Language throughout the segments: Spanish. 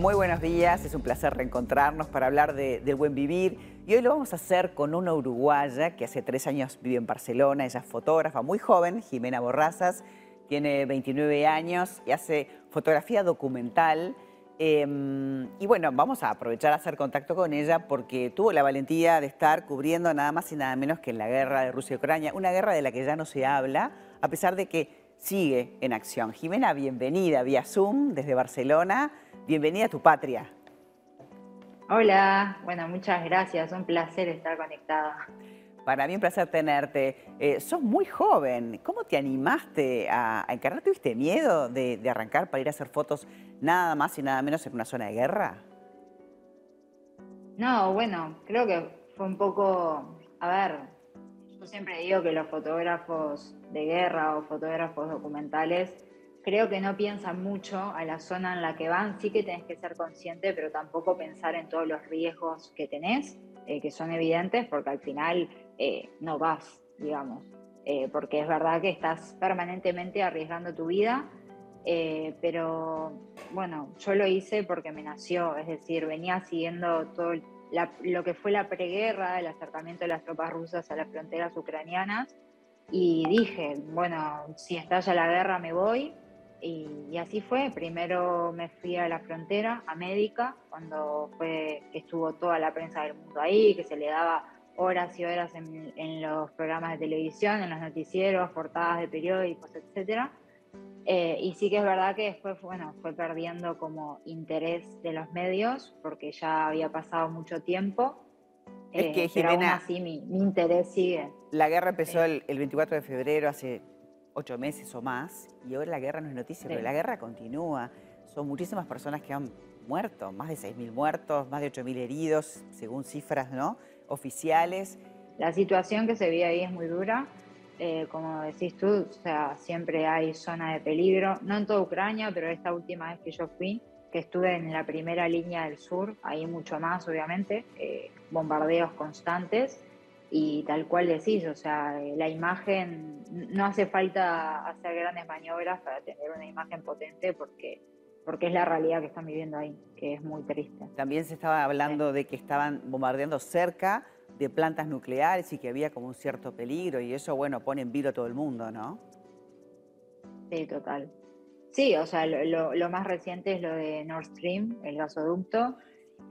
Muy buenos días, es un placer reencontrarnos para hablar de- del buen vivir. Y hoy lo vamos a hacer con una uruguaya que hace tres años vive en Barcelona. Ella es fotógrafa muy joven, Jimena Borrazas, tiene 29 años y hace fotografía documental. Eh, y bueno, vamos a aprovechar a hacer contacto con ella porque tuvo la valentía de estar cubriendo nada más y nada menos que la guerra de Rusia y Ucrania, una guerra de la que ya no se habla, a pesar de que sigue en acción. Jimena, bienvenida vía Zoom desde Barcelona. Bienvenida a tu patria. Hola, bueno, muchas gracias, un placer estar conectada. Para mí un placer tenerte. Eh, sos muy joven. ¿Cómo te animaste a, a encarar? ¿Tuviste miedo de, de arrancar para ir a hacer fotos nada más y nada menos en una zona de guerra? No, bueno, creo que fue un poco, a ver, yo siempre digo que los fotógrafos de guerra o fotógrafos documentales creo que no piensan mucho a la zona en la que van, sí que tenés que ser consciente, pero tampoco pensar en todos los riesgos que tenés, eh, que son evidentes, porque al final eh, no vas, digamos, Eh, porque es verdad que estás permanentemente arriesgando tu vida, eh, pero bueno, yo lo hice porque me nació, es decir, venía siguiendo todo la- lo que fue la preguerra, el acercamiento de las tropas rusas a las fronteras ucranianas, y dije, bueno, si estalla la guerra me voy, y, y así fue. Primero me fui a la frontera, a Médica, cuando fue que estuvo toda la prensa del mundo ahí, que se le daba horas y horas en, en los programas de televisión, en los noticieros, portadas de periódicos, etcétera. Eh, y sí que es verdad que después, bueno, fue perdiendo como interés de los medios, porque ya había pasado mucho tiempo. Es Eh, que, pero aún Jimena- así mi, mi interés sigue. La guerra empezó el, el 24 de febrero, hace ocho meses o más, y ahora la guerra no es noticia, Sí. pero la guerra continúa. Son muchísimas personas que han muerto, más de 6.000 muertos, más de 8.000 heridos, según cifras ¿no? oficiales. La situación que se vive ahí es muy dura. eh, como decís tú, o sea, siempre hay zona de peligro, no en toda Ucrania, pero esta última vez que yo fui, que estuve en la primera línea del sur, ahí mucho más, obviamente, eh, bombardeos constantes y tal cual decís, o sea, eh, la imagen, no hace falta hacer grandes maniobras para tener una imagen potente porque, porque es la realidad que están viviendo ahí, que es muy triste. También se estaba hablando de que estaban bombardeando cerca de plantas nucleares y que había como un cierto peligro y eso, bueno, pone en vilo a todo el mundo, ¿no? Sí, total. Sí, o sea, lo, lo- lo más reciente es lo de Nord Stream, el gasoducto,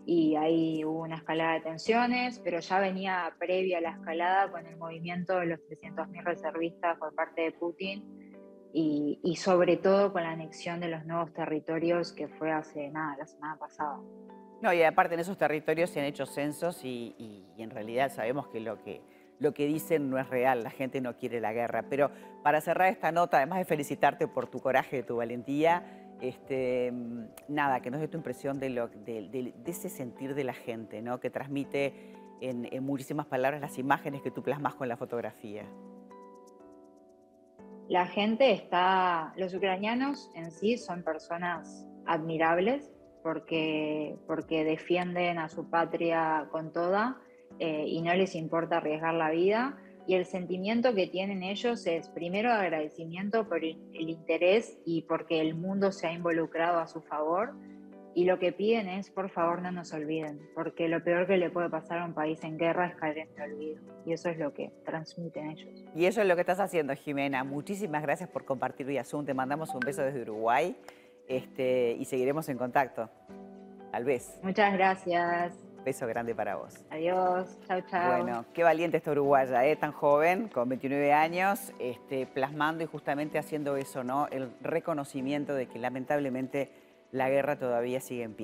y ahí hubo una escalada de tensiones, pero ya venía previa a la escalada con el movimiento de los 300.000 reservistas por parte de Putin y, y sobre todo con la anexión de los nuevos territorios que fue hace nada, la semana pasada. No, y aparte en esos territorios se han hecho censos y, y- y en realidad sabemos que lo, que lo que dicen no es real, la gente no quiere la guerra. Pero para cerrar esta nota, además de felicitarte por tu coraje tu valentía, este, mm, nada, que nos dé tu impresión de, ese sentir de la gente, ¿no? que transmite en, en muchísimas palabras las imágenes que tú plasmas con la fotografía. La gente está, los ucranianos en sí son personas admirables porque, porque defienden a su patria con toda eh, y no les importa arriesgar la vida. Y el sentimiento que tienen ellos es primero agradecimiento por el, interés y porque el mundo se ha involucrado a su favor. Y lo que piden es, por favor, no nos olviden, porque lo peor que le puede pasar a un país en guerra es caer en el olvido. Y eso es lo que transmiten ellos. Y eso es lo que estás haciendo, Jimena. Muchísimas gracias por compartir Zoom. Te mandamos un beso desde Uruguay este, y seguiremos en contacto. Tal vez. Muchas gracias. Beso grande para vos. Adiós. Chao, chao. Bueno, qué valiente esta uruguaya, ¿eh? tan joven, con 29 años, este, plasmando y justamente haciendo eso, ¿no? El reconocimiento de que lamentablemente la guerra todavía sigue en pie.